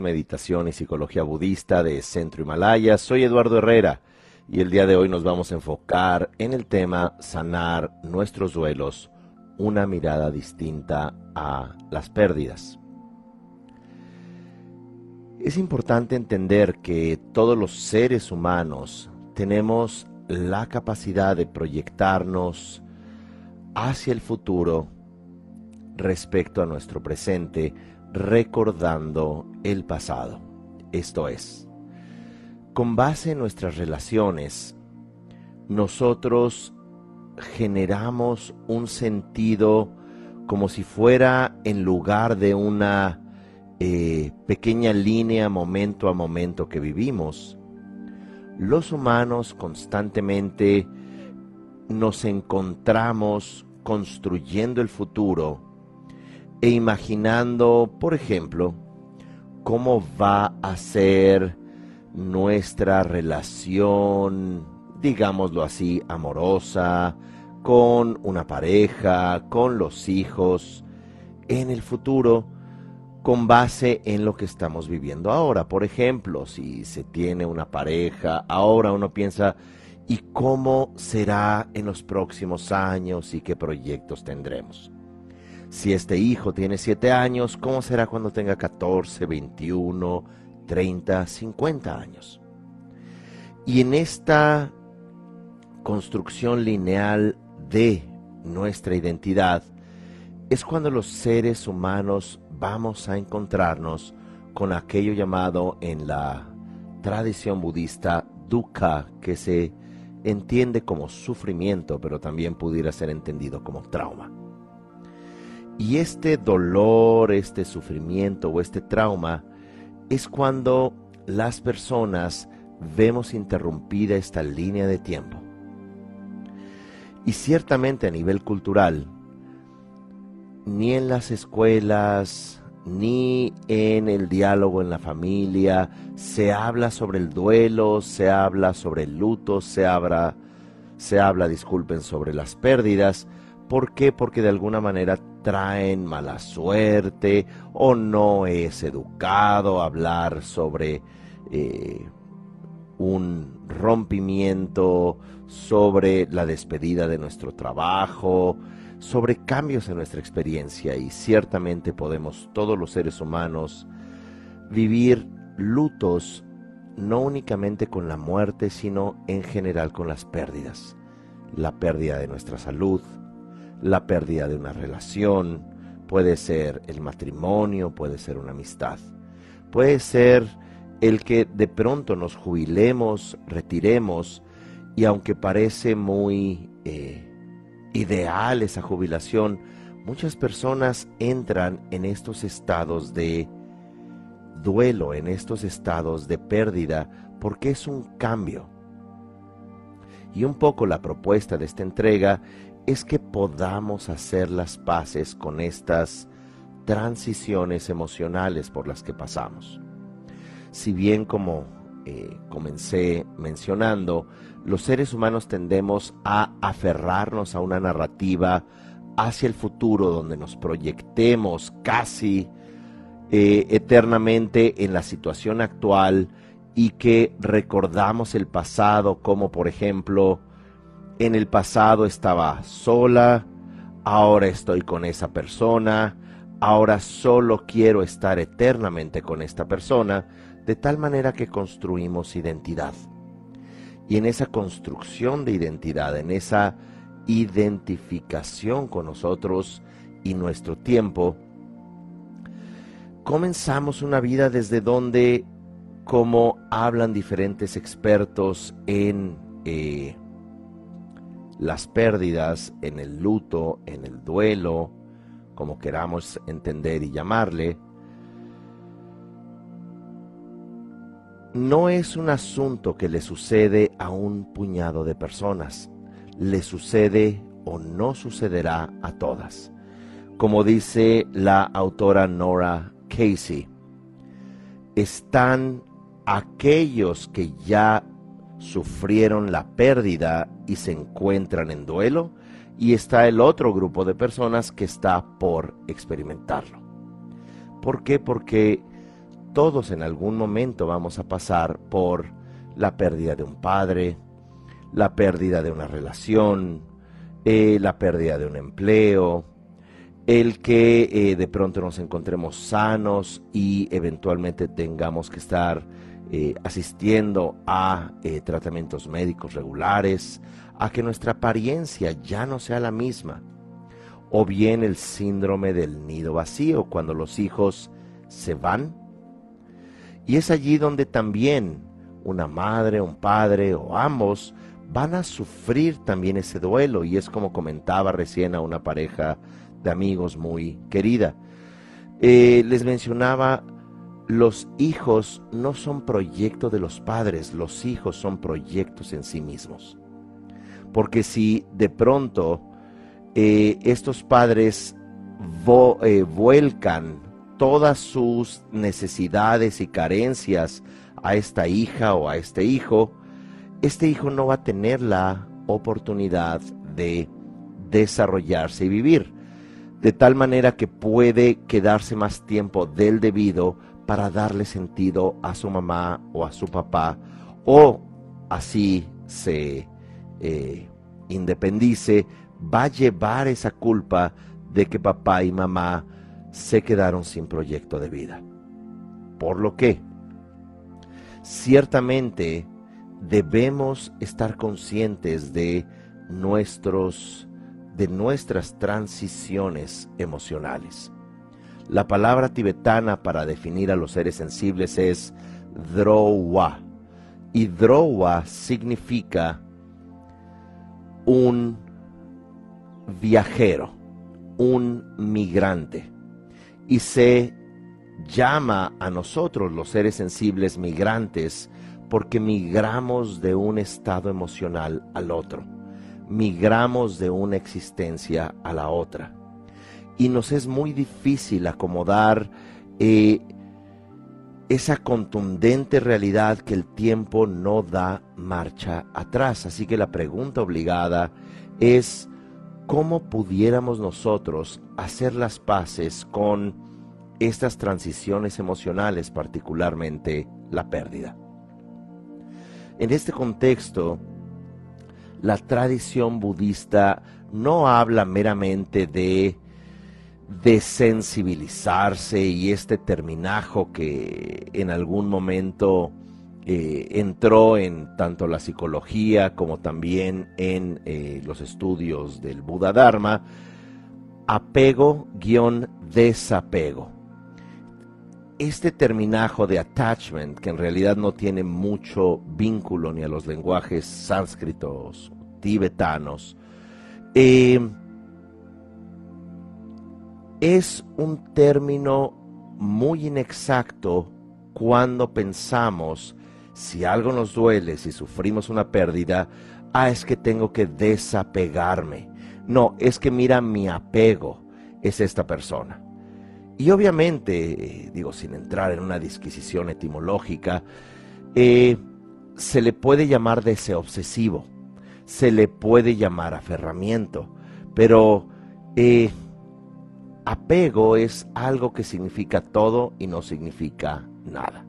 Meditación y Psicología Budista de Centro Himalaya. Soy Eduardo Herrera y el día de hoy nos vamos a enfocar en el tema sanar nuestros duelos, una mirada distinta a las pérdidas. Es importante entender que todos los seres humanos tenemos la capacidad de proyectarnos hacia el futuro respecto a nuestro presente recordando el pasado. Esto es, con base en nuestras relaciones, nosotros generamos un sentido como si fuera en lugar de una eh, pequeña línea momento a momento que vivimos. Los humanos constantemente nos encontramos construyendo el futuro e imaginando, por ejemplo, cómo va a ser nuestra relación, digámoslo así, amorosa, con una pareja, con los hijos, en el futuro, con base en lo que estamos viviendo ahora. Por ejemplo, si se tiene una pareja, ahora uno piensa, ¿y cómo será en los próximos años y qué proyectos tendremos? Si este hijo tiene 7 años, ¿cómo será cuando tenga 14, 21, 30, 50 años? Y en esta construcción lineal de nuestra identidad es cuando los seres humanos vamos a encontrarnos con aquello llamado en la tradición budista dukkha, que se entiende como sufrimiento, pero también pudiera ser entendido como trauma. Y este dolor, este sufrimiento o este trauma es cuando las personas vemos interrumpida esta línea de tiempo. Y ciertamente a nivel cultural, ni en las escuelas, ni en el diálogo en la familia, se habla sobre el duelo, se habla sobre el luto, se habla, se habla, disculpen, sobre las pérdidas. ¿Por qué? Porque de alguna manera traen mala suerte o no es educado hablar sobre eh, un rompimiento, sobre la despedida de nuestro trabajo, sobre cambios en nuestra experiencia y ciertamente podemos todos los seres humanos vivir lutos no únicamente con la muerte, sino en general con las pérdidas. La pérdida de nuestra salud, la pérdida de una relación, puede ser el matrimonio, puede ser una amistad, puede ser el que de pronto nos jubilemos, retiremos, y aunque parece muy eh, ideal esa jubilación, muchas personas entran en estos estados de duelo, en estos estados de pérdida, porque es un cambio. Y un poco la propuesta de esta entrega es que podamos hacer las paces con estas transiciones emocionales por las que pasamos. Si bien como eh, comencé mencionando, los seres humanos tendemos a aferrarnos a una narrativa hacia el futuro donde nos proyectemos casi eh, eternamente en la situación actual y que recordamos el pasado como por ejemplo en el pasado estaba sola, ahora estoy con esa persona, ahora solo quiero estar eternamente con esta persona, de tal manera que construimos identidad. Y en esa construcción de identidad, en esa identificación con nosotros y nuestro tiempo, comenzamos una vida desde donde, como hablan diferentes expertos en eh, las pérdidas, en el luto, en el duelo, como queramos entender y llamarle, no es un asunto que le sucede a un puñado de personas, le sucede o no sucederá a todas. Como dice la autora Nora Casey, están aquellos que ya sufrieron la pérdida y se encuentran en duelo, y está el otro grupo de personas que está por experimentarlo. ¿Por qué? Porque todos en algún momento vamos a pasar por la pérdida de un padre, la pérdida de una relación, eh, la pérdida de un empleo, el que eh, de pronto nos encontremos sanos y eventualmente tengamos que estar eh, asistiendo a tratamientos médicos regulares, a que nuestra apariencia ya no sea la misma, o bien el síndrome del nido vacío, cuando los hijos se van. Y es allí donde también una madre, un padre o ambos van a sufrir también ese duelo y es como comentaba recién a una pareja de amigos muy querida. Eh, les mencionaba, los hijos no son proyecto de los padres, los hijos son proyectos en sí mismos. Porque si de pronto eh, estos padres eh, vuelcan todas sus necesidades y carencias a esta hija o a este hijo, este hijo no va a tener la oportunidad de desarrollarse y vivir, de tal manera que puede quedarse más tiempo del debido para darle sentido a su mamá o a su papá, o así se eh, independice, va a llevar esa culpa de que papá y mamá se quedaron sin proyecto de vida. Por lo que, ciertamente, debemos estar conscientes de nuestros de nuestras transiciones emocionales. La palabra tibetana para definir a los seres sensibles es drowa. Y drowa significa un viajero, un migrante. Y se llama a nosotros los seres sensibles migrantes porque migramos de un estado emocional al otro, migramos de una existencia a la otra. Y nos es muy difícil acomodar eh, esa contundente realidad que el tiempo no da marcha atrás. Así que la pregunta obligada es, ¿cómo pudiéramos nosotros hacer las paces con estas transiciones emocionales, particularmente la pérdida? En este contexto, la tradición budista no habla meramente de desensibilizarse y este terminajo que en algún momento eh, entró en tanto la psicología como también en eh, los estudios del Buda Dharma, apego-desapego este terminajo de attachment, que en realidad no tiene mucho vínculo ni a los lenguajes sánscritos, tibetanos, eh, es un término muy inexacto cuando pensamos si algo nos duele, si sufrimos una pérdida, ah, es que tengo que desapegarme. No, es que mira, mi apego es esta persona. Y obviamente, eh, digo, sin entrar en una disquisición etimológica, eh, se le puede llamar deseo obsesivo, se le puede llamar aferramiento, pero eh, apego es algo que significa todo y no significa nada.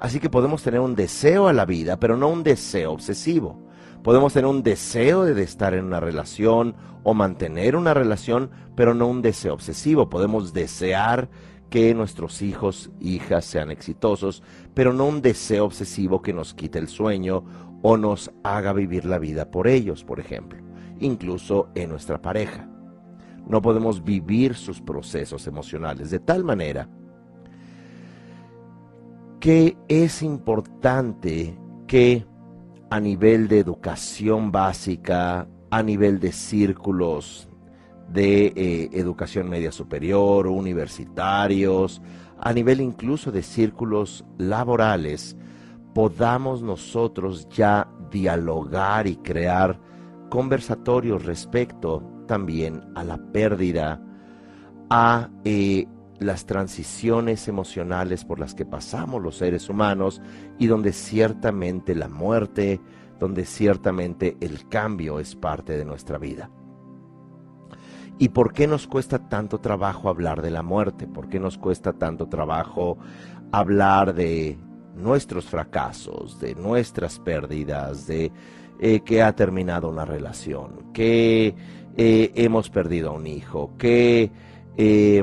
Así que podemos tener un deseo a la vida, pero no un deseo obsesivo. Podemos tener un deseo de estar en una relación o mantener una relación, pero no un deseo obsesivo. Podemos desear que nuestros hijos, hijas sean exitosos, pero no un deseo obsesivo que nos quite el sueño o nos haga vivir la vida por ellos, por ejemplo, incluso en nuestra pareja. No podemos vivir sus procesos emocionales de tal manera que es importante que a nivel de educación básica, a nivel de círculos de eh, educación media superior, universitarios, a nivel incluso de círculos laborales, podamos nosotros ya dialogar y crear conversatorios respecto también a la pérdida, a eh, las transiciones emocionales por las que pasamos los seres humanos y donde ciertamente la muerte, donde ciertamente el cambio es parte de nuestra vida. ¿Y por qué nos cuesta tanto trabajo hablar de la muerte? ¿Por qué nos cuesta tanto trabajo hablar de nuestros fracasos, de nuestras pérdidas, de eh, que ha terminado una relación, que eh, hemos perdido a un hijo, que eh,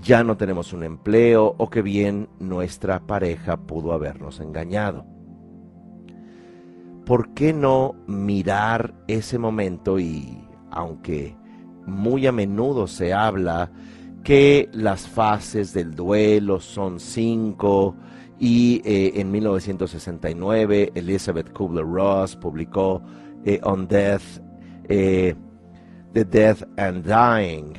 ya no tenemos un empleo o que bien nuestra pareja pudo habernos engañado. ¿Por qué no mirar ese momento y, aunque muy a menudo se habla que las fases del duelo son cinco y eh, en 1969 Elizabeth Kubler-Ross publicó eh, On Death, The Death and Dying,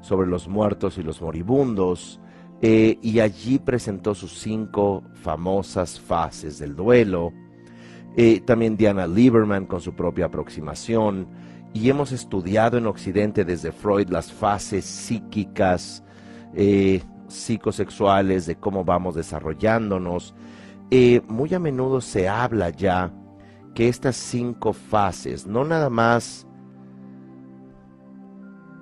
sobre los muertos y los moribundos, y allí presentó sus cinco famosas fases del duelo. también Diana Lieberman con su propia aproximación, y hemos estudiado en Occidente desde Freud las fases psíquicas, eh, psicosexuales, de cómo vamos desarrollándonos. Eh, muy a menudo se habla ya que estas cinco fases no nada más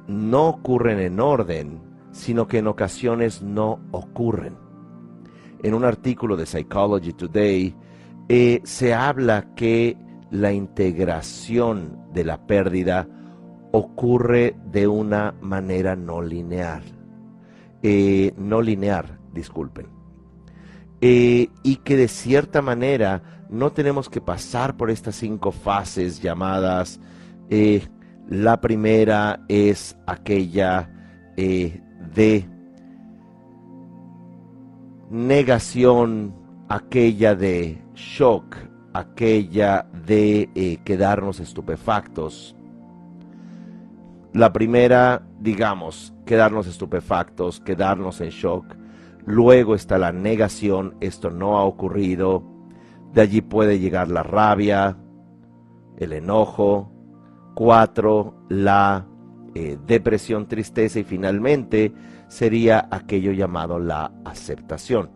no ocurren en orden, sino que en ocasiones no ocurren. En un artículo de Psychology Today eh, se habla que la integración de la pérdida ocurre de una manera no lineal. Eh, no lineal, disculpen. Eh, y que de cierta manera no tenemos que pasar por estas cinco fases llamadas, la primera es aquella de negación, aquella de shock, aquella de eh, quedarnos estupefactos. La primera, digamos, quedarnos estupefactos, quedarnos en shock. Luego está la negación, esto no ha ocurrido. De allí puede llegar la rabia, el enojo. Cuatro, la eh, depresión, tristeza y finalmente sería aquello llamado la aceptación.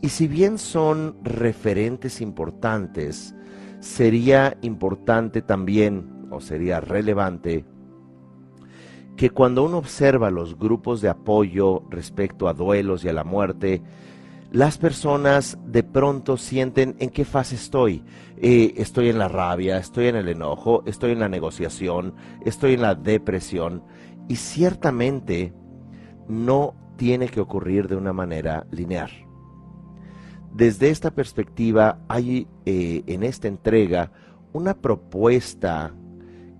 Y si bien son referentes importantes, sería importante también, o sería relevante, que cuando uno observa los grupos de apoyo respecto a duelos y a la muerte, las personas de pronto sienten en qué fase estoy. Eh, estoy en la rabia, estoy en el enojo, estoy en la negociación, estoy en la depresión. Y ciertamente no tiene que ocurrir de una manera lineal. Desde esta perspectiva hay eh, en esta entrega una propuesta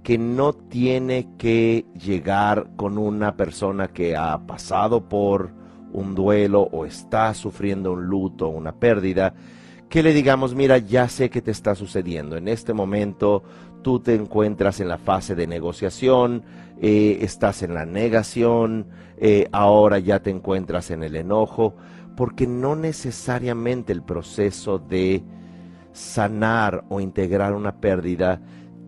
que no tiene que llegar con una persona que ha pasado por un duelo o está sufriendo un luto, una pérdida, que le digamos, mira, ya sé que te está sucediendo. En este momento tú te encuentras en la fase de negociación, eh, estás en la negación, eh, ahora ya te encuentras en el enojo porque no necesariamente el proceso de sanar o integrar una pérdida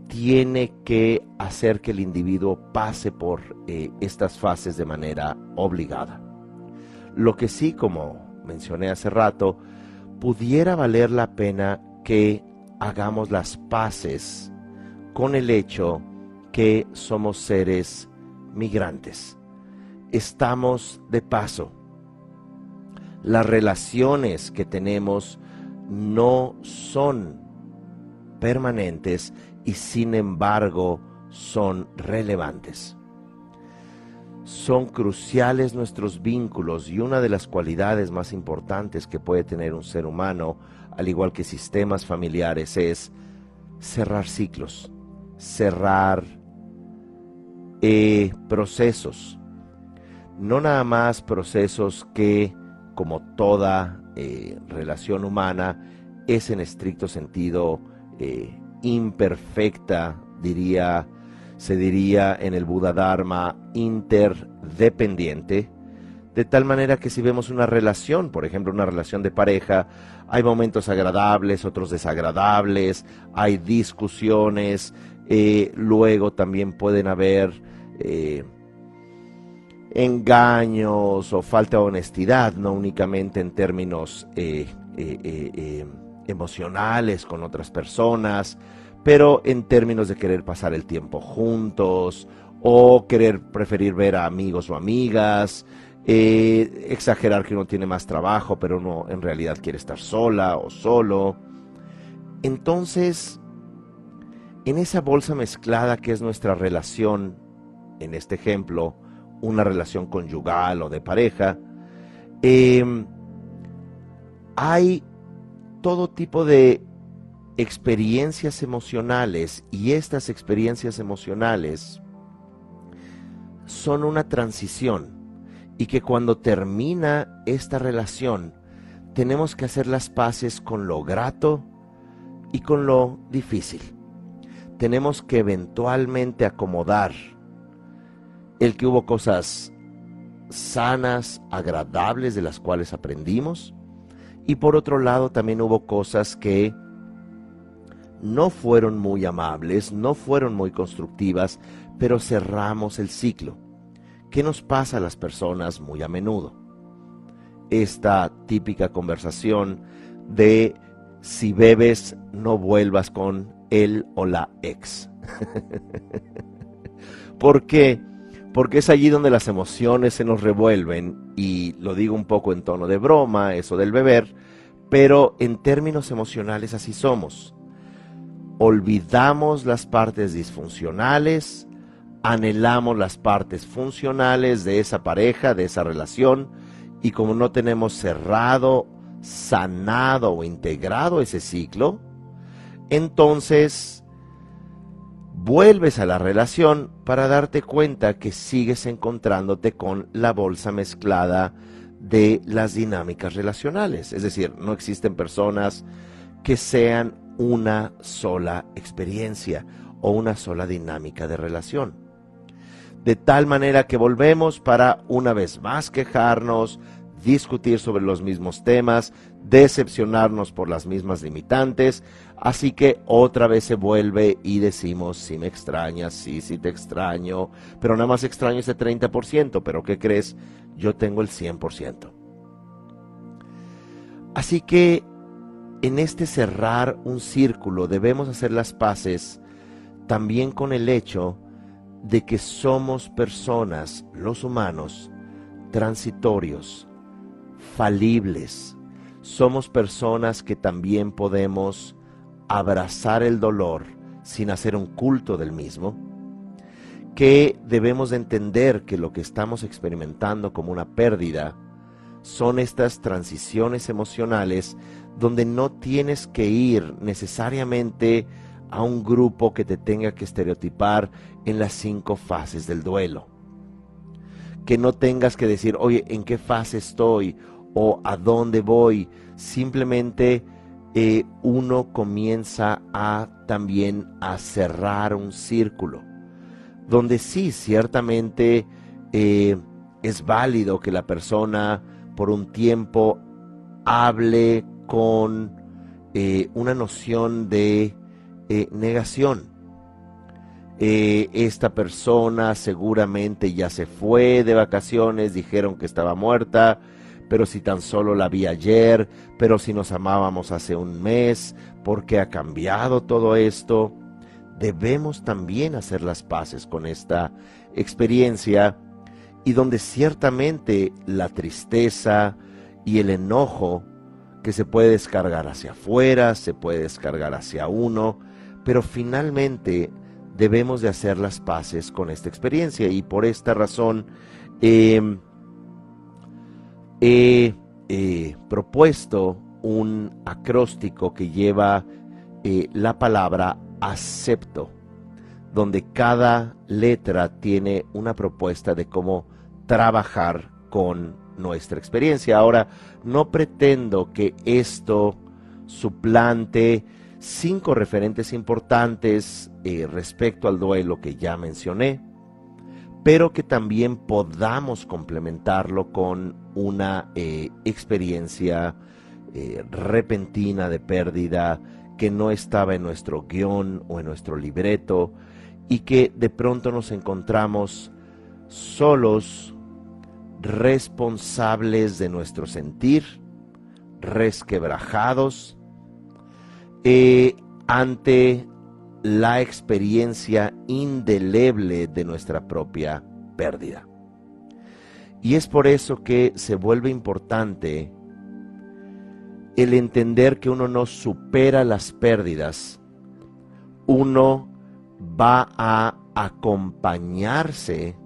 tiene que hacer que el individuo pase por eh, estas fases de manera obligada. Lo que sí, como mencioné hace rato, pudiera valer la pena que hagamos las paces con el hecho que somos seres migrantes. Estamos de paso las relaciones que tenemos no son permanentes y sin embargo son relevantes. Son cruciales nuestros vínculos y una de las cualidades más importantes que puede tener un ser humano, al igual que sistemas familiares, es cerrar ciclos, cerrar eh, procesos. No nada más procesos que como toda eh, relación humana, es en estricto sentido eh, imperfecta, diría, se diría en el Buda Dharma, interdependiente, de tal manera que si vemos una relación, por ejemplo, una relación de pareja, hay momentos agradables, otros desagradables, hay discusiones, eh, luego también pueden haber engaños o falta de honestidad, no únicamente en términos eh, eh, eh, emocionales con otras personas, pero en términos de querer pasar el tiempo juntos o querer preferir ver a amigos o amigas, eh, exagerar que uno tiene más trabajo, pero uno en realidad quiere estar sola o solo. Entonces, en esa bolsa mezclada que es nuestra relación, en este ejemplo, una relación conyugal o de pareja, em, hay todo tipo de experiencias emocionales y estas experiencias emocionales son una transición y que cuando termina esta relación tenemos que hacer las paces con lo grato y con lo difícil. Tenemos que eventualmente acomodar el que hubo cosas sanas, agradables de las cuales aprendimos y por otro lado también hubo cosas que no fueron muy amables, no fueron muy constructivas, pero cerramos el ciclo. ¿Qué nos pasa a las personas muy a menudo? Esta típica conversación de si bebes no vuelvas con él o la ex. ¿Por qué? Porque es allí donde las emociones se nos revuelven y lo digo un poco en tono de broma, eso del beber, pero en términos emocionales así somos olvidamos las partes disfuncionales, anhelamos las partes funcionales de esa pareja, de esa relación, y como no tenemos cerrado, sanado o integrado ese ciclo, entonces vuelves a la relación para darte cuenta que sigues encontrándote con la bolsa mezclada de las dinámicas relacionales. Es decir, no existen personas que sean una sola experiencia o una sola dinámica de relación. De tal manera que volvemos para una vez más quejarnos, discutir sobre los mismos temas, decepcionarnos por las mismas limitantes, así que otra vez se vuelve y decimos, si me extrañas, sí, sí te extraño, pero nada más extraño ese 30%, pero ¿qué crees? Yo tengo el 100%. Así que en este cerrar un círculo debemos hacer las paces también con el hecho de que somos personas, los humanos, transitorios, falibles. Somos personas que también podemos abrazar el dolor sin hacer un culto del mismo. Que debemos de entender que lo que estamos experimentando como una pérdida son estas transiciones emocionales donde no tienes que ir necesariamente a un grupo que te tenga que estereotipar en las cinco fases del duelo. Que no tengas que decir, oye, ¿en qué fase estoy? o a dónde voy. Simplemente eh, uno comienza a también a cerrar un círculo. Donde sí, ciertamente eh, es válido que la persona por un tiempo hable con eh, una noción de eh, negación. Eh, esta persona seguramente ya se fue de vacaciones, dijeron que estaba muerta, pero si tan solo la vi ayer, pero si nos amábamos hace un mes, ¿por qué ha cambiado todo esto? Debemos también hacer las paces con esta experiencia y donde ciertamente la tristeza y el enojo que se puede descargar hacia afuera, se puede descargar hacia uno, pero finalmente debemos de hacer las paces con esta experiencia y por esta razón em, he propuesto un acróstico que lleva eh, la palabra acepto, donde cada letra tiene una propuesta de cómo trabajar con nuestra experiencia. Ahora, no pretendo que esto suplante cinco referentes importantes eh, respecto al duelo que ya mencioné, pero que también podamos complementarlo con una eh, experiencia eh, repentina de pérdida que no estaba en nuestro guion o en nuestro libreto y que de pronto nos encontramos solos responsables de nuestro sentir, resquebrajados, eh, ante la experiencia indeleble de nuestra propia pérdida. Y es por eso que se vuelve importante el entender que uno no supera las pérdidas, uno va a acompañarse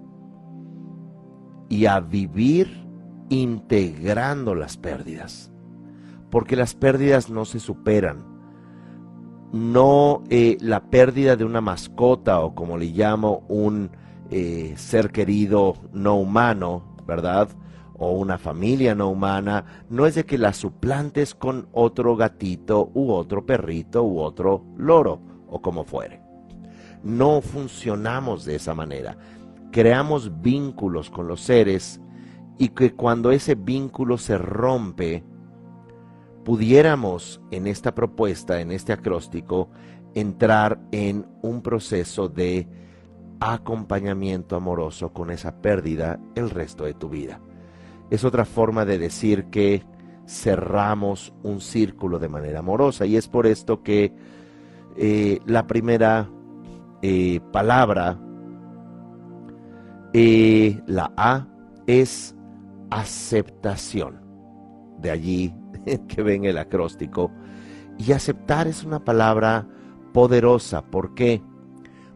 y a vivir integrando las pérdidas, porque las pérdidas no se superan. No eh, la pérdida de una mascota o como le llamo un eh, ser querido no humano, ¿verdad? O una familia no humana, no es de que la suplantes con otro gatito u otro perrito u otro loro o como fuere. No funcionamos de esa manera. Creamos vínculos con los seres y que cuando ese vínculo se rompe, pudiéramos en esta propuesta, en este acróstico, entrar en un proceso de acompañamiento amoroso con esa pérdida el resto de tu vida. Es otra forma de decir que cerramos un círculo de manera amorosa y es por esto que eh, la primera eh, palabra, eh, la A, es aceptación. De allí que ven el acróstico. Y aceptar es una palabra poderosa. ¿Por qué?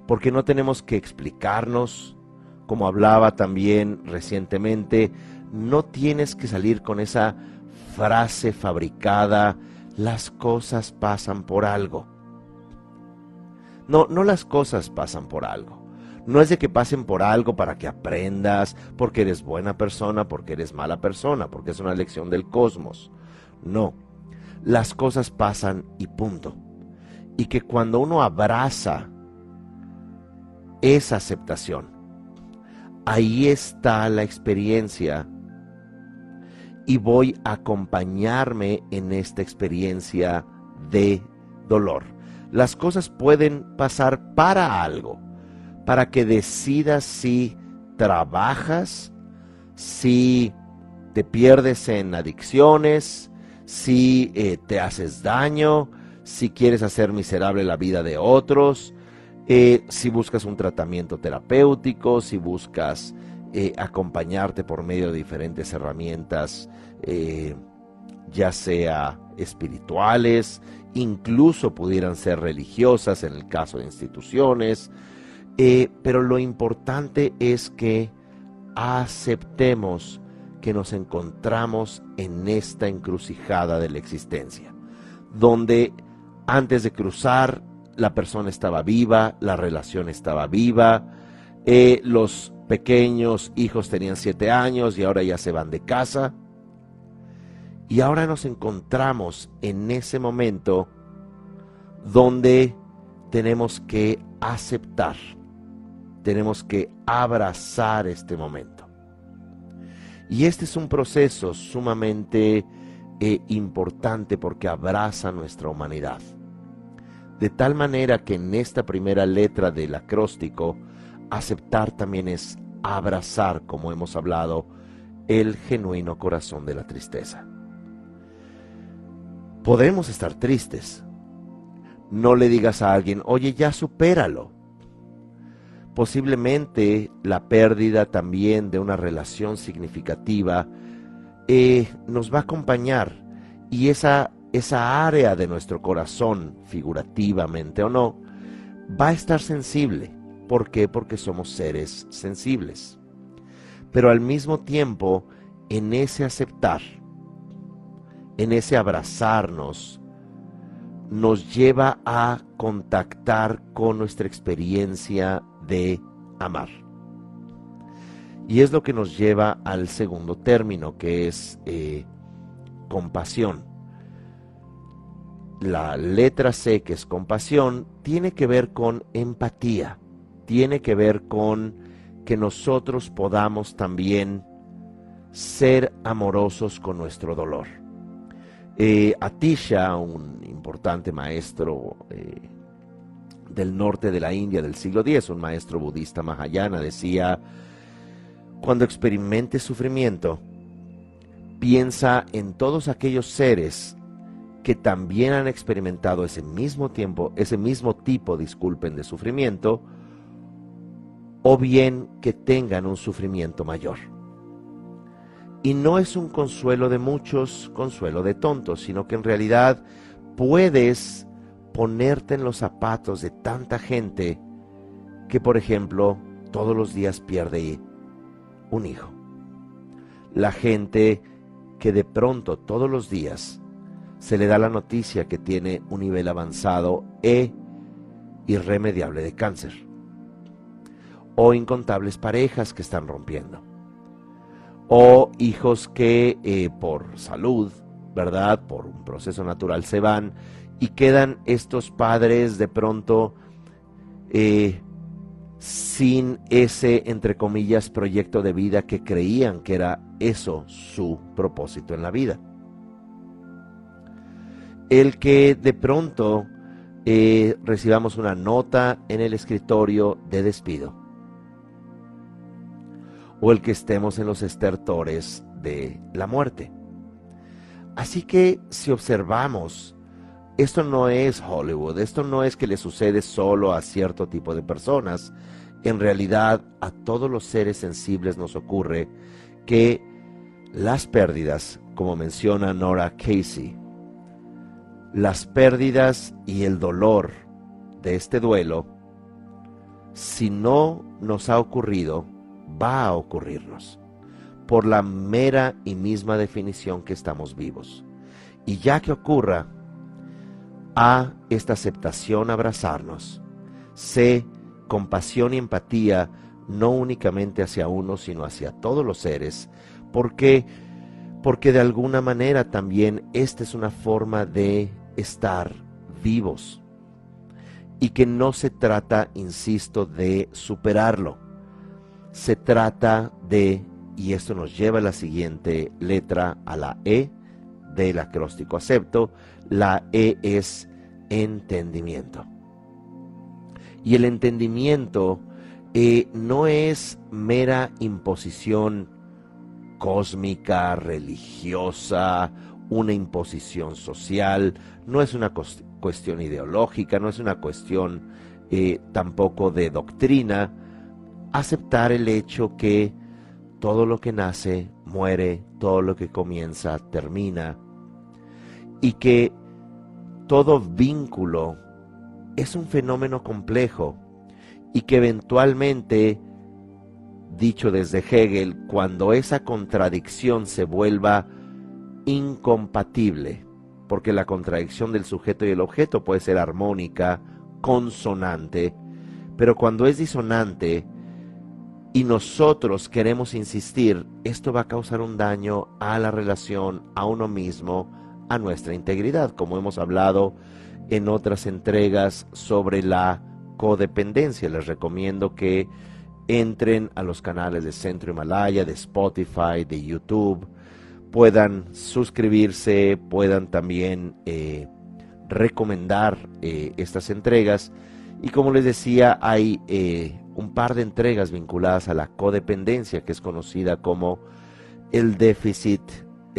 Porque no tenemos que explicarnos, como hablaba también recientemente, no tienes que salir con esa frase fabricada, las cosas pasan por algo. No, no las cosas pasan por algo. No es de que pasen por algo para que aprendas, porque eres buena persona, porque eres mala persona, porque es una lección del cosmos. No, las cosas pasan y punto. Y que cuando uno abraza esa aceptación, ahí está la experiencia y voy a acompañarme en esta experiencia de dolor las cosas pueden pasar para algo, para que decidas si trabajas, si te pierdes en adicciones, si eh, te haces daño, si quieres hacer miserable la vida de otros, eh, si buscas un tratamiento terapéutico, si buscas eh, acompañarte por medio de diferentes herramientas, ya sea espirituales, incluso pudieran ser religiosas en el caso de instituciones, eh, pero lo importante es que aceptemos que nos encontramos en esta encrucijada de la existencia, donde antes de cruzar la persona estaba viva, la relación estaba viva, eh, los pequeños hijos tenían siete años y ahora ya se van de casa, y ahora nos encontramos en ese momento donde tenemos que aceptar, tenemos que abrazar este momento. Y este es un proceso sumamente eh, importante porque abraza nuestra humanidad. De tal manera que en esta primera letra del acróstico, aceptar también es abrazar, como hemos hablado, el genuino corazón de la tristeza. Podemos estar tristes. No le digas a alguien, oye, ya supéralo. Posiblemente la pérdida también de una relación significativa eh, nos va a acompañar y esa, esa área de nuestro corazón, figurativamente o no, va a estar sensible. ¿Por qué? Porque somos seres sensibles. Pero al mismo tiempo, en ese aceptar, en ese abrazarnos, nos lleva a contactar con nuestra experiencia de amar. Y es lo que nos lleva al segundo término, que es eh, compasión. La letra C, que es compasión, tiene que ver con empatía, tiene que ver con que nosotros podamos también ser amorosos con nuestro dolor. Eh, Atisha, un importante maestro eh, del norte de la India del siglo X, un maestro budista mahayana, decía, cuando experimentes sufrimiento, piensa en todos aquellos seres que también han experimentado ese mismo tiempo, ese mismo tipo, disculpen, de sufrimiento, o bien que tengan un sufrimiento mayor. Y no es un consuelo de muchos, consuelo de tontos, sino que en realidad puedes ponerte en los zapatos de tanta gente que, por ejemplo, todos los días pierde un hijo. La gente que de pronto todos los días se le da la noticia que tiene un nivel avanzado e irremediable de cáncer. O incontables parejas que están rompiendo. O hijos que eh, por salud, ¿verdad? Por un proceso natural se van y quedan estos padres de pronto eh, sin ese, entre comillas, proyecto de vida que creían que era eso su propósito en la vida. El que de pronto eh, recibamos una nota en el escritorio de despido. O el que estemos en los estertores de la muerte. Así que si observamos, esto no es Hollywood, esto no es que le sucede solo a cierto tipo de personas, en realidad a todos los seres sensibles nos ocurre que las pérdidas, como menciona Nora Casey, las pérdidas y el dolor de este duelo, si no nos ha ocurrido, va a ocurrirnos, por la mera y misma definición que estamos vivos. Y ya que ocurra, a esta aceptación abrazarnos, sé compasión y empatía no únicamente hacia uno, sino hacia todos los seres, porque porque de alguna manera también esta es una forma de estar vivos. Y que no se trata, insisto, de superarlo. Se trata de, y esto nos lleva a la siguiente letra, a la E del acróstico. Acepto, la E es entendimiento. Y el entendimiento eh, no es mera imposición cósmica, religiosa, una imposición social, no es una cuestión ideológica, no es una cuestión eh, tampoco de doctrina, aceptar el hecho que todo lo que nace muere, todo lo que comienza termina, y que todo vínculo es un fenómeno complejo y que eventualmente, dicho desde Hegel, cuando esa contradicción se vuelva incompatible, porque la contradicción del sujeto y el objeto puede ser armónica, consonante, pero cuando es disonante y nosotros queremos insistir, esto va a causar un daño a la relación, a uno mismo, a nuestra integridad, como hemos hablado en otras entregas sobre la codependencia. Les recomiendo que entren a los canales de Centro Himalaya, de Spotify, de YouTube, puedan suscribirse, puedan también eh, recomendar eh, estas entregas. Y como les decía, hay eh, un par de entregas vinculadas a la codependencia, que es conocida como el déficit,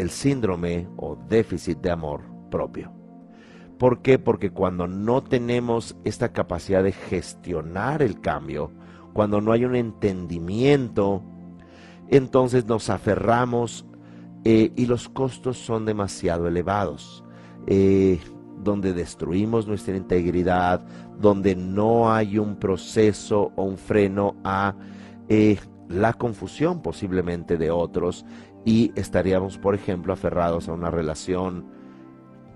el síndrome o déficit de amor propio. ¿Por qué? Porque cuando no tenemos esta capacidad de gestionar el cambio, cuando no hay un entendimiento, entonces nos aferramos eh, y los costos son demasiado elevados, eh, donde destruimos nuestra integridad, donde no hay un proceso o un freno a eh, la confusión posiblemente de otros y estaríamos, por ejemplo, aferrados a una relación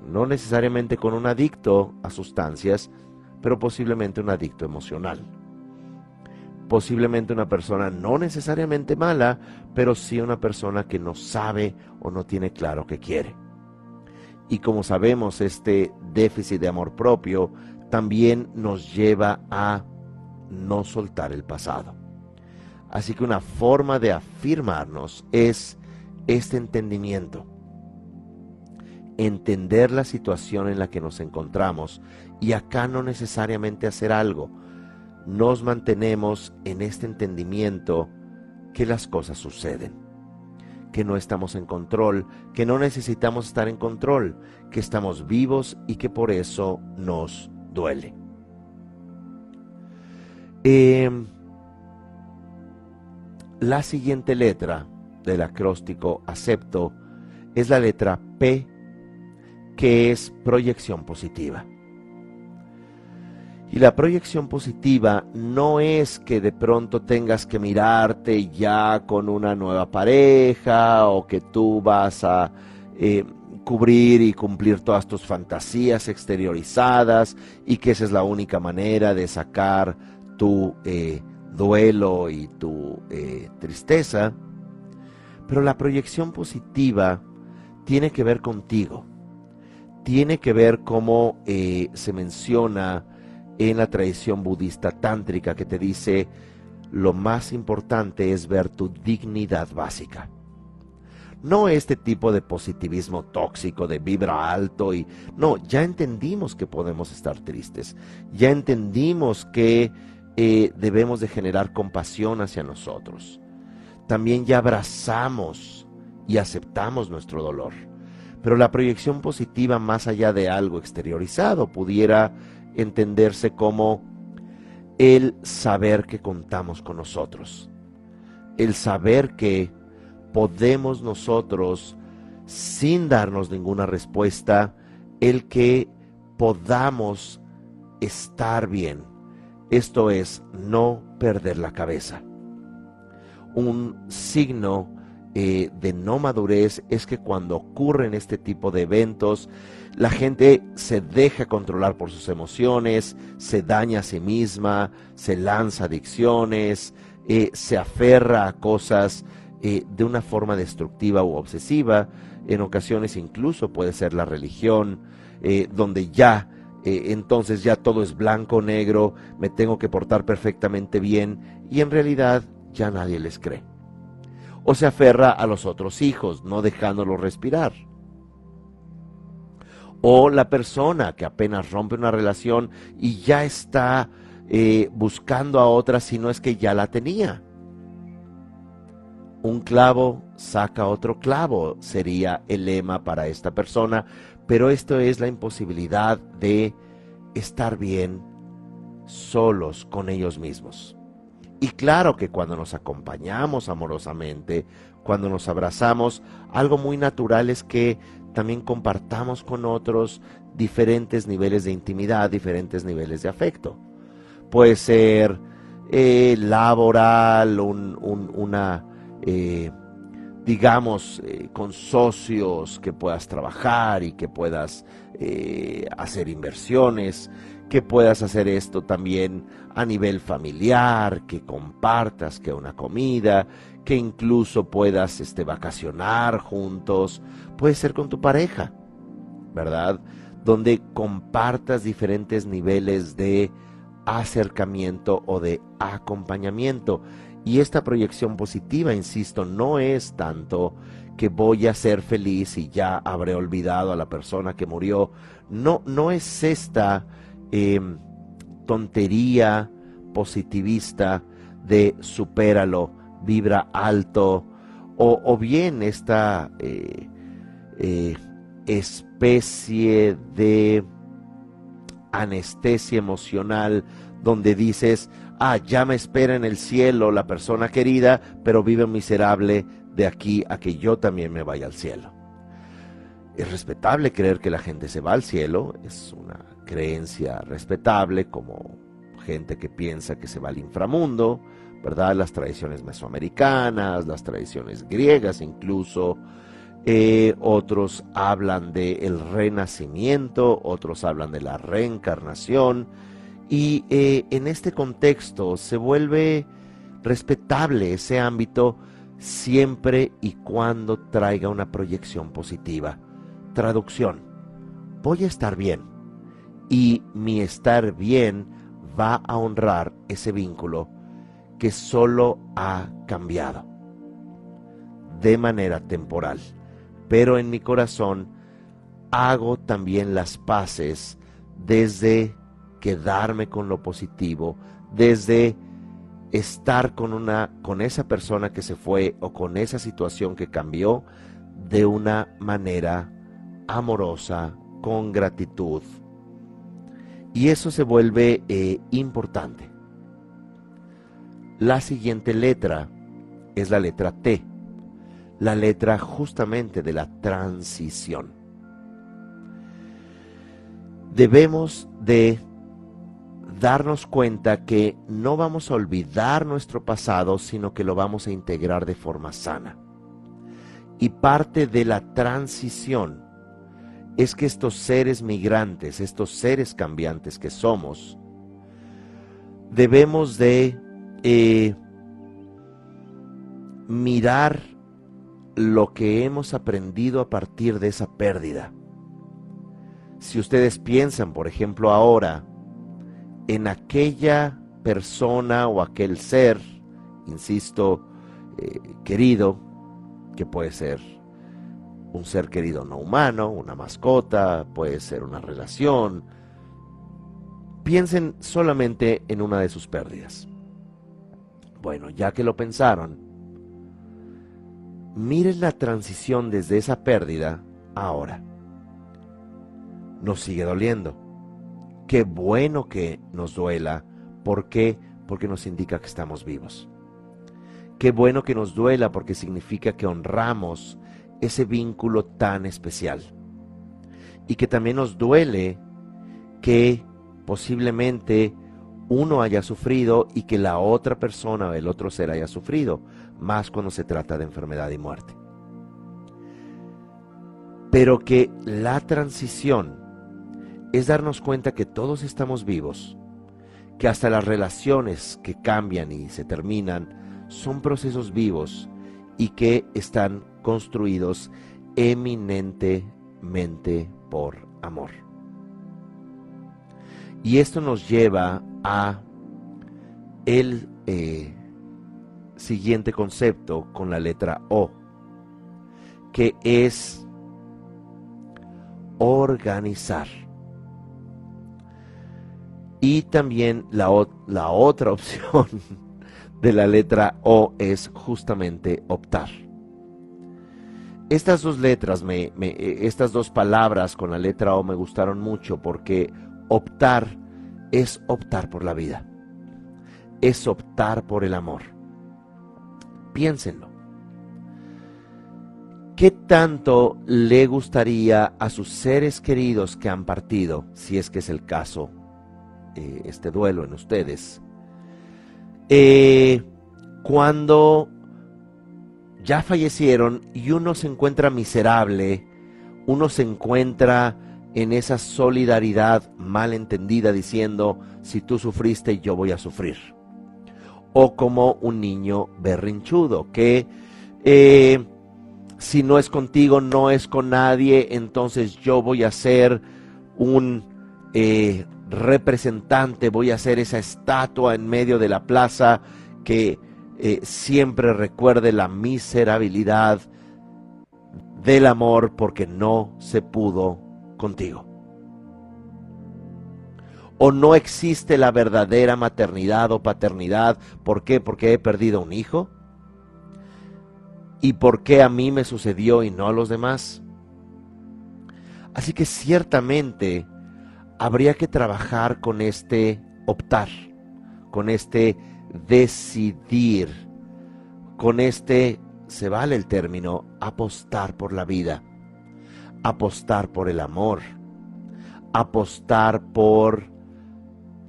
no necesariamente con un adicto a sustancias, pero posiblemente un adicto emocional. Posiblemente una persona no necesariamente mala, pero sí una persona que no sabe o no tiene claro qué quiere. Y como sabemos, este déficit de amor propio también nos lleva a no soltar el pasado. Así que una forma de afirmarnos es este entendimiento entender la situación en la que nos encontramos y acá no necesariamente hacer algo. Nos mantenemos en este entendimiento que las cosas suceden, que no estamos en control, que no necesitamos estar en control, que estamos vivos y que por eso nos duele. Em, la siguiente letra del acróstico acepto es la letra P, que es proyección positiva. Y la proyección positiva no es que de pronto tengas que mirarte ya con una nueva pareja o que tú vas a eh, cubrir y cumplir todas tus fantasías exteriorizadas y que esa es la única manera de sacar tu eh, duelo y tu eh, tristeza. Pero la proyección positiva tiene que ver contigo. Tiene que ver cómo se menciona en la tradición budista tántrica que te dice lo más importante es ver tu dignidad básica. No este tipo de positivismo tóxico, de vibra alto y... No, ya entendimos que podemos estar tristes. Ya entendimos que eh, debemos de generar compasión hacia nosotros. También ya abrazamos y aceptamos nuestro dolor. Pero la proyección positiva más allá de algo exteriorizado pudiera entenderse como el saber que contamos con nosotros, el saber que podemos nosotros, sin darnos ninguna respuesta, el que podamos estar bien. Esto es no perder la cabeza. Un signo eh, de no madurez es que cuando ocurren este tipo de eventos, la gente se deja controlar por sus emociones, se daña a sí misma, se lanza adicciones, eh, se aferra a cosas eh, de una forma destructiva u obsesiva. En ocasiones incluso puede ser la religión, donde ya entonces ya todo es blanco negro, me tengo que portar perfectamente bien y en realidad ya nadie les cree o se aferra a los otros hijos, no dejándolos respirar. O la persona que apenas rompe una relación y ya está eh, buscando a otra si no es que ya la tenía. Un clavo saca otro clavo, sería el lema para esta persona, pero esto es la imposibilidad de estar bien solos con ellos mismos. Y claro que cuando nos acompañamos amorosamente, cuando nos abrazamos, algo muy natural es que también compartamos con otros diferentes niveles de intimidad, diferentes niveles de afecto. Puede ser eh, laboral, una, eh, digamos, eh, con socios que puedas trabajar y que puedas hacer inversiones que puedas hacer esto también a nivel familiar, que compartas que una comida, que incluso puedas este, vacacionar juntos, puede ser con tu pareja, ¿verdad? Donde compartas diferentes niveles de acercamiento o de acompañamiento. Y esta proyección positiva, insisto, no es tanto que voy a ser feliz y ya habré olvidado a la persona que murió. No, no es esta Em, tontería positivista de supéralo, vibra alto, o, bien esta eh, eh, especie de anestesia emocional donde dices, ah, ya me espera en el cielo la persona querida, pero vive miserable de aquí a que yo también me vaya al cielo. Es respetable creer que la gente se va al cielo, es una creencia respetable, como gente que piensa que se va al inframundo, ¿verdad? Las tradiciones mesoamericanas, las tradiciones griegas incluso. Eh, otros hablan del renacimiento, otros hablan de la reencarnación. Y eh, en este contexto se vuelve respetable ese ámbito siempre y cuando traiga una proyección positiva. Traducción. Voy a estar bien y mi estar bien va a honrar ese vínculo que solo ha cambiado de manera temporal. Pero en mi corazón hago también las paces desde quedarme con lo positivo, desde estar con una con esa persona que se fue o con esa situación que cambió de una manera amorosa, con gratitud. Y eso se vuelve eh, importante. La siguiente letra es la letra T, la letra justamente de la transición. Debemos de darnos cuenta que no vamos a olvidar nuestro pasado, sino que lo vamos a integrar de forma sana. Y parte de la transición es que estos seres migrantes, estos seres cambiantes que somos, debemos de eh, mirar lo que hemos aprendido a partir de esa pérdida. Si ustedes piensan, por ejemplo, ahora en aquella persona o aquel ser, insisto, eh, querido, que puede ser un ser querido no humano, una mascota, puede ser una relación. Piensen solamente en una de sus pérdidas. Bueno, ya que lo pensaron, miren la transición desde esa pérdida ahora. Nos sigue doliendo. Qué bueno que nos duela. ¿Por qué? Porque nos indica que estamos vivos. Qué bueno que nos duela porque significa que honramos ese vínculo tan especial. Y que también nos duele que posiblemente uno haya sufrido y que la otra persona o el otro ser haya sufrido, más cuando se trata de enfermedad y muerte. Pero que la transición es darnos cuenta que todos estamos vivos, que hasta las relaciones que cambian y se terminan son procesos vivos y que están construidos eminentemente por amor. Y esto nos lleva a el eh, siguiente concepto con la letra O, que es organizar. Y también la, la otra opción de la letra O es justamente optar. Estas dos letras, me, eh, estas dos palabras con la letra O me gustaron mucho porque optar es optar por la vida, es optar por el amor. Piénsenlo. ¿Qué tanto le gustaría a sus seres queridos que han partido, si es que es el caso, eh, este duelo en ustedes, eh, cuando ya fallecieron y uno se encuentra miserable, uno se encuentra en esa solidaridad mal entendida diciendo, si tú sufriste, yo voy a sufrir. O como un niño berrinchudo, que eh, si no es contigo, no es con nadie, entonces yo voy a ser un eh, representante, voy a ser esa estatua en medio de la plaza que eh, siempre recuerde la miserabilidad del amor porque no se pudo contigo. O no existe la verdadera maternidad o paternidad. ¿Por qué? Porque he perdido un hijo. ¿Y por qué a mí me sucedió y no a los demás? Así que ciertamente habría que trabajar con este optar, con este decidir, con este, se vale el término, apostar por la vida, apostar por el amor, apostar por,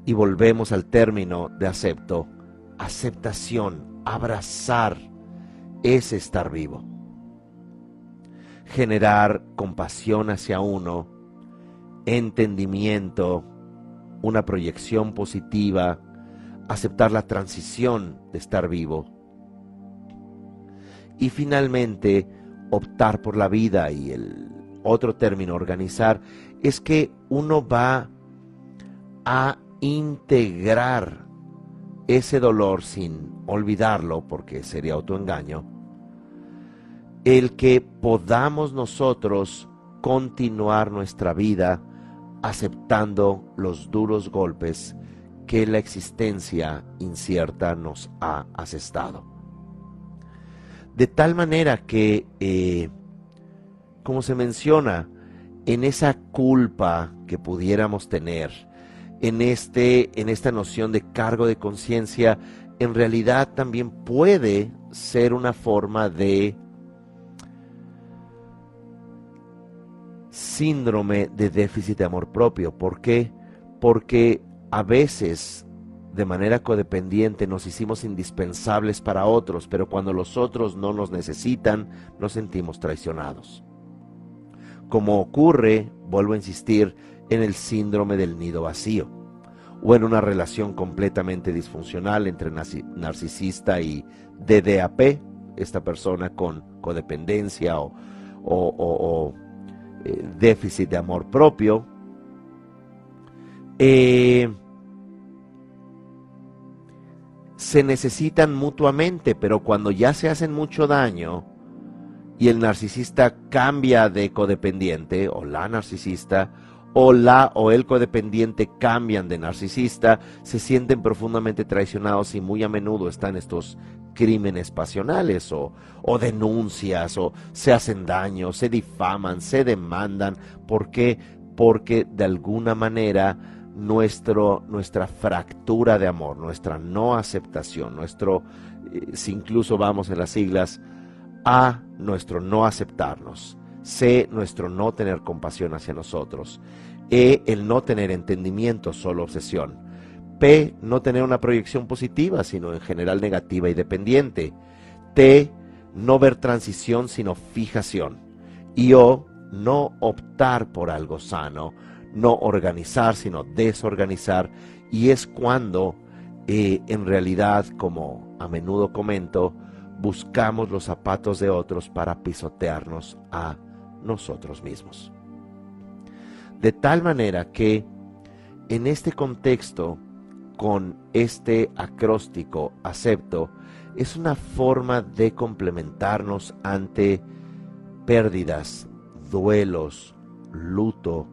y volvemos al término de acepto, aceptación, abrazar es estar vivo. Generar compasión hacia uno, entendimiento, una proyección positiva, aceptar la transición de estar vivo. Y finalmente, optar por la vida y el otro término, organizar, es que uno va a integrar ese dolor sin olvidarlo, porque sería autoengaño, el que podamos nosotros continuar nuestra vida aceptando los duros golpes que la existencia incierta nos ha asestado. De tal manera que, eh, como se menciona, en esa culpa que pudiéramos tener, en, este, en esta noción de cargo de conciencia, en realidad también puede ser una forma de síndrome de déficit de amor propio. ¿Por qué? Porque a veces de manera codependiente nos hicimos indispensables para otros, pero cuando los otros no nos necesitan, nos sentimos traicionados. Como ocurre, vuelvo a insistir, en el síndrome del nido vacío, o en una relación completamente disfuncional entre narcisista y DDAP, esta persona con codependencia o, eh, déficit de amor propio. Eh, se necesitan mutuamente, pero cuando ya se hacen mucho daño y el narcisista cambia de codependiente o la narcisista, o la o el codependiente cambian de narcisista, se sienten profundamente traicionados y muy a menudo están estos crímenes pasionales o, o denuncias o se hacen daño, se difaman, se demandan. ¿Por qué? Porque de alguna manera nuestro, nuestra fractura de amor, nuestra no aceptación, nuestro, eh, si incluso vamos en las siglas, A, nuestro no aceptarnos C, nuestro no tener compasión hacia nosotros. E, el no tener entendimiento, solo obsesión. P, no tener una proyección positiva, sino en general negativa y dependiente. T, no ver transición, sino fijación. Y O, no optar por algo sano, no organizar, sino desorganizar. Y es cuando, eh, en realidad, como a menudo comento, buscamos los zapatos de otros para pisotearnos a nosotros mismos. De tal manera que en este contexto, con este acróstico acepto, es una forma de complementarnos ante pérdidas, duelos, luto,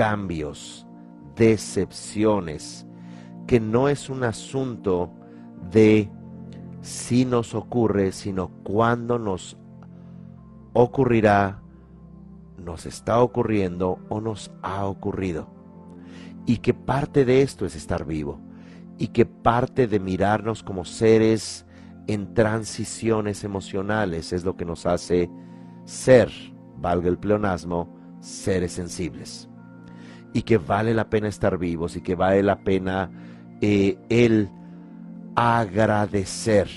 cambios, decepciones, que no es un asunto de si nos ocurre, sino cuándo nos ocurrirá nos está ocurriendo o nos ha ocurrido. Y que parte de esto es estar vivo. Y que parte de mirarnos como seres en transiciones emocionales es lo que nos hace ser, valga el pleonasmo, seres sensibles. Y que vale la pena estar vivos y que vale la pena eh, el agradecer,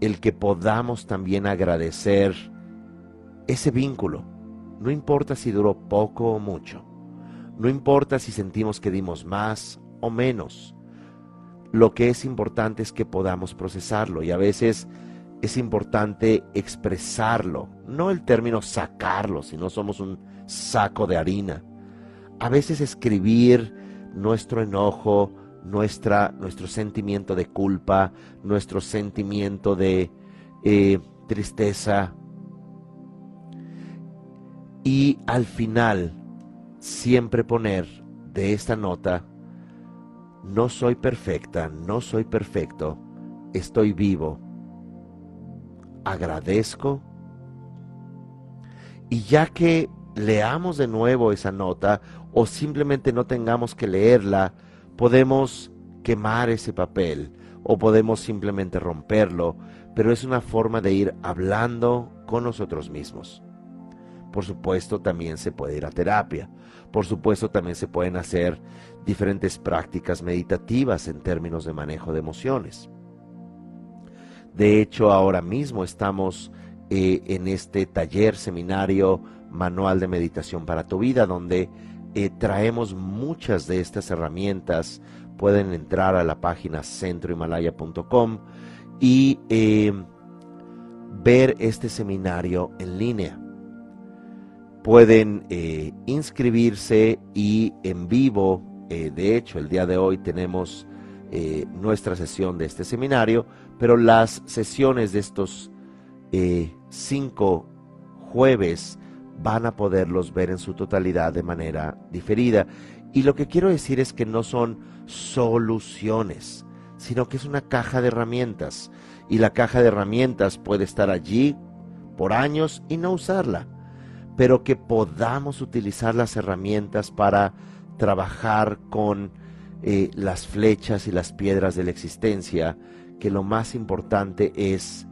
el que podamos también agradecer ese vínculo no importa si duró poco o mucho. No importa si sentimos que dimos más o menos. Lo que es importante es que podamos procesarlo y a veces es importante expresarlo. No el término sacarlo, si no somos un saco de harina. A veces escribir nuestro enojo, nuestra, nuestro sentimiento de culpa, nuestro sentimiento de eh, tristeza, y al final siempre poner de esta nota, no soy perfecta, no soy perfecto, estoy vivo, agradezco. Y ya que leamos de nuevo esa nota o simplemente no tengamos que leerla, podemos quemar ese papel o podemos simplemente romperlo, pero es una forma de ir hablando con nosotros mismos. Por supuesto, también se puede ir a terapia. Por supuesto, también se pueden hacer diferentes prácticas meditativas en términos de manejo de emociones. De hecho, ahora mismo estamos eh, en este taller, seminario, manual de meditación para tu vida, donde eh, traemos muchas de estas herramientas. Pueden entrar a la página centrohimalaya.com y eh, ver este seminario en línea pueden eh, inscribirse y en vivo, eh, de hecho el día de hoy tenemos nuestra sesión de este seminario, pero las sesiones de estos cinco jueves van a poderlos ver en su totalidad de manera diferida Y lo que quiero decir es que no son soluciones, sino que es una caja de herramientas. Y la caja de herramientas puede estar allí por años y no usarla, pero que podamos utilizar las herramientas para trabajar con eh, las flechas y las piedras de la existencia, que lo más importante es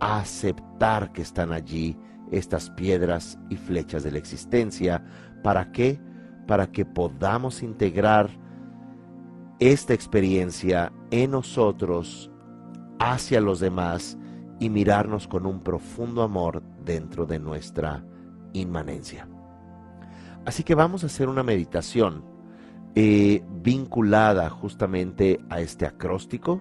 aceptar que están allí estas piedras y flechas de la existencia. ¿Para qué? Para que podamos integrar esta experiencia en nosotros hacia los demás y mirarnos con un profundo amor dentro de nuestra inmanencia. Así que vamos a hacer una meditación eh, vinculada justamente a este acróstico.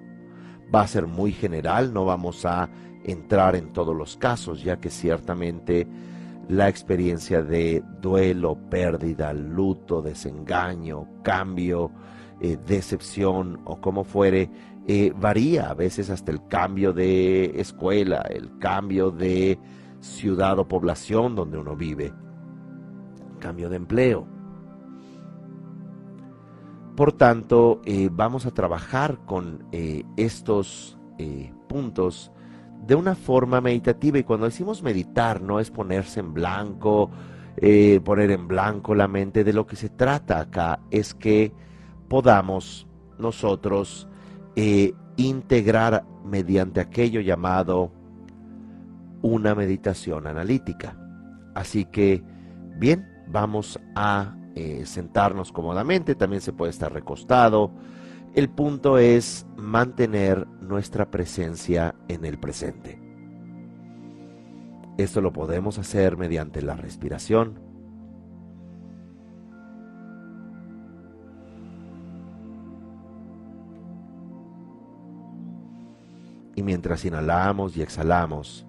Va a ser muy general, no vamos a entrar en todos los casos, ya que ciertamente la experiencia de duelo, pérdida, luto, desengaño, cambio, eh, decepción o como fuere, eh, varía a veces hasta el cambio de escuela, el cambio de ciudad o población donde uno vive, cambio de empleo. Por tanto, eh, vamos a trabajar con estos puntos de una forma meditativa. Y cuando decimos meditar, no es ponerse en blanco, eh, poner en blanco la mente. De lo que se trata acá es que podamos nosotros eh, integrar mediante aquello llamado una meditación analítica. Así que, bien, vamos a eh, sentarnos cómodamente, también se puede estar recostado. El punto es mantener nuestra presencia en el presente. Esto lo podemos hacer mediante la respiración. Y mientras inhalamos y exhalamos,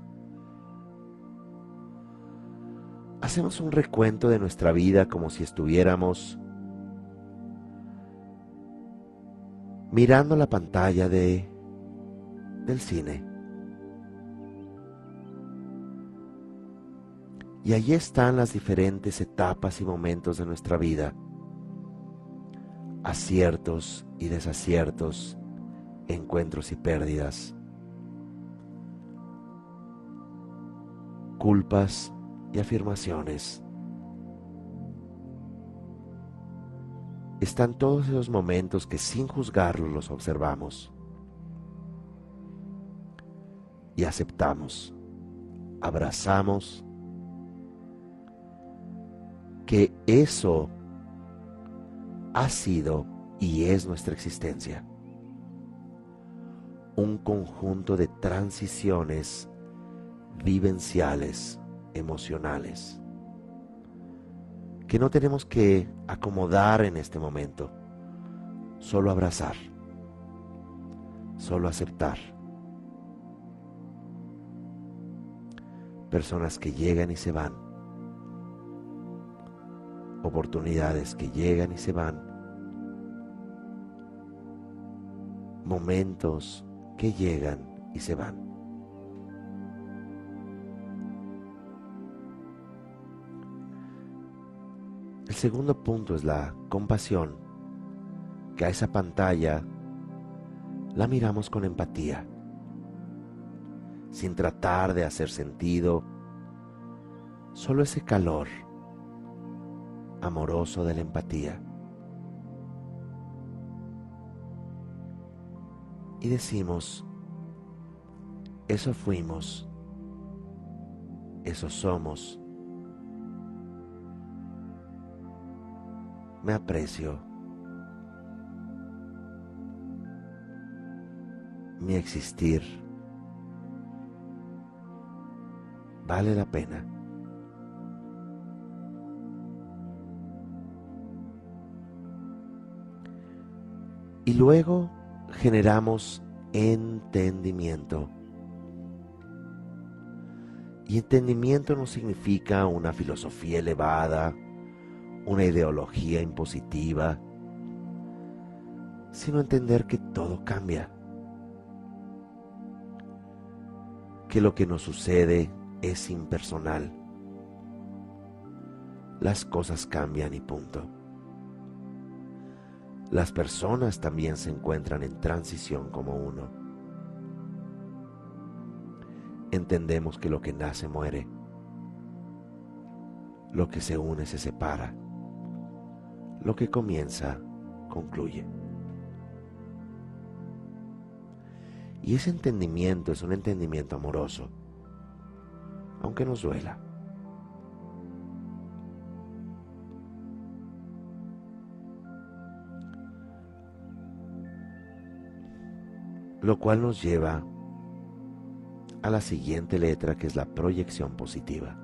hacemos un recuento de nuestra vida como si estuviéramos mirando la pantalla de del cine. Y allí están las diferentes etapas y momentos de nuestra vida, aciertos y desaciertos, encuentros y pérdidas, culpas y afirmaciones. están todos esos momentos que sin juzgarlos los observamos y aceptamos, abrazamos que eso ha sido y es nuestra existencia. Un conjunto de transiciones vivenciales, emocionales que no tenemos que acomodar en este momento, solo abrazar, solo aceptar. Personas que llegan y se van, oportunidades que llegan y se van, momentos que llegan y se van. El segundo punto es la compasión, que a esa pantalla la miramos con empatía, sin tratar de hacer sentido, solo ese calor amoroso de la empatía. Y decimos, eso fuimos, eso somos, me aprecio. Mi existir vale la pena. Y luego generamos entendimiento. Y entendimiento no significa una filosofía elevada, una ideología impositiva, sino entender que todo cambia, que lo que nos sucede es impersonal, las cosas cambian y punto. las personas también se encuentran en transición como uno. Entendemos que lo que nace muere, lo que se une se separa, lo que comienza concluye. Y ese entendimiento es un entendimiento amoroso, aunque nos duela. Lo cual nos lleva a la siguiente letra que es la proyección positiva.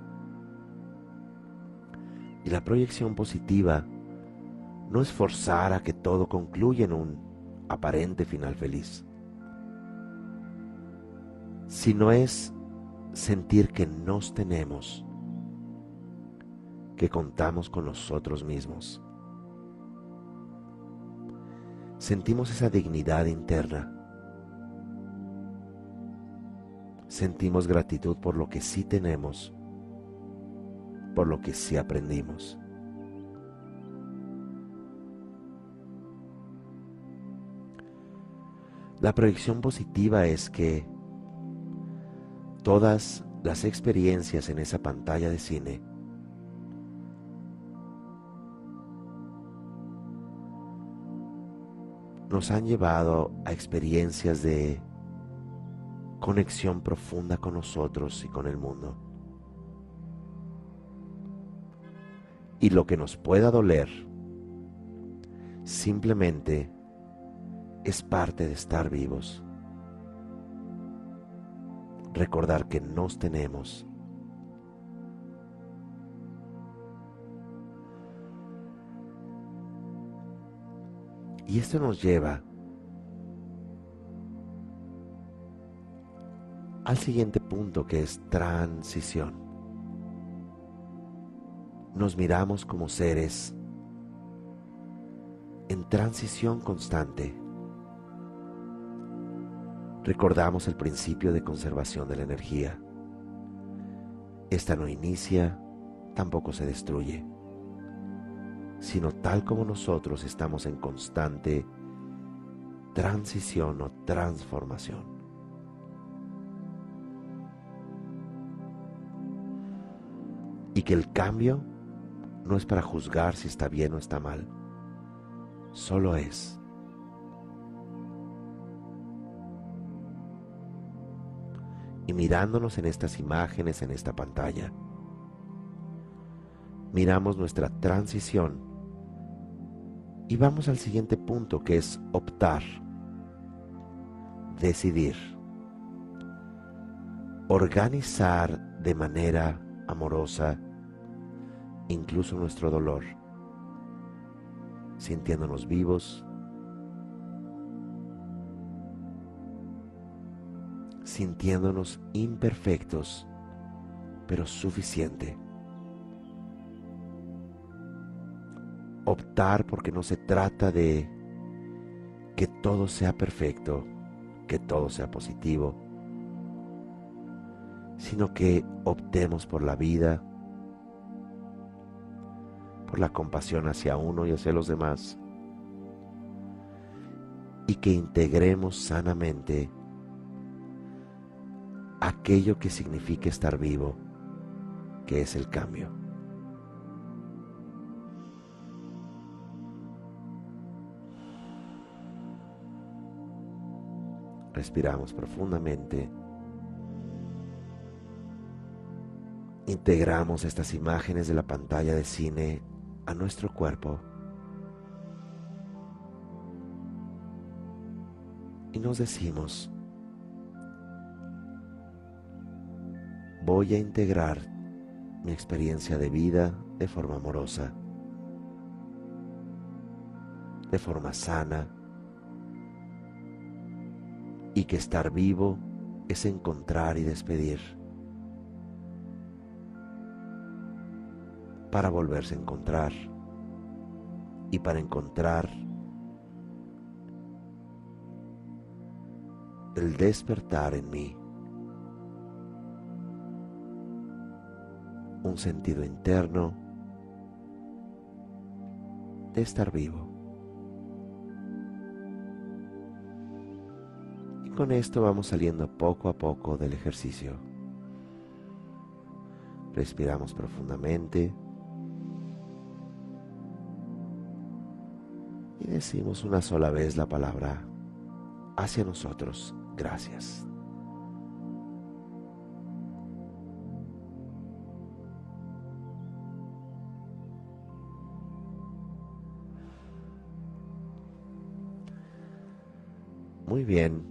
Y la proyección positiva no es forzar a que todo concluya en un aparente final feliz sino es sentir que nos tenemos, que contamos con nosotros mismos. Sentimos esa dignidad interna. Sentimos gratitud por lo que sí tenemos, por lo que sí aprendimos. La proyección positiva es que todas las experiencias en esa pantalla de cine nos han llevado a experiencias de conexión profunda con nosotros y con el mundo. Y lo que nos pueda doler simplemente es parte de estar vivos recordar que nos tenemos. Y esto nos lleva al siguiente punto que es transición. Nos miramos como seres en transición constante recordamos el principio de conservación de la energía. Esta no inicia, tampoco se destruye, sino tal como nosotros estamos en constante transición o transformación. Y que el cambio no es para juzgar si está bien o está mal, solo es y mirándonos en estas imágenes, en esta pantalla, miramos nuestra transición y vamos al siguiente punto que es optar, decidir, organizar de manera amorosa incluso nuestro dolor, sintiéndonos vivos, sintiéndonos imperfectos, pero suficiente. Optar porque no se trata de que todo sea perfecto, que todo sea positivo, sino que optemos por la vida, por la compasión hacia uno y hacia los demás, y que integremos sanamente aquello que significa estar vivo, que es el cambio. Respiramos profundamente. Integramos estas imágenes de la pantalla de cine a nuestro cuerpo. Y nos decimos, voy a integrar mi experiencia de vida de forma amorosa, de forma sana, y que estar vivo es encontrar y despedir para volverse a encontrar y para encontrar el despertar en mí. un sentido interno de estar vivo. Y con esto vamos saliendo poco a poco del ejercicio. Respiramos profundamente. Y decimos una sola vez la palabra hacia nosotros. Gracias. Muy bien.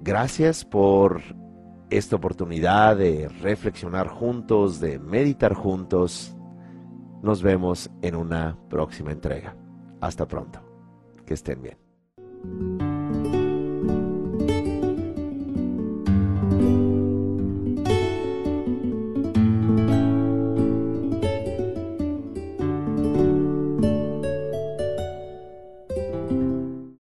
Gracias por esta oportunidad de reflexionar juntos, de meditar juntos. Nos vemos en una próxima entrega. Hasta pronto. Que estén bien.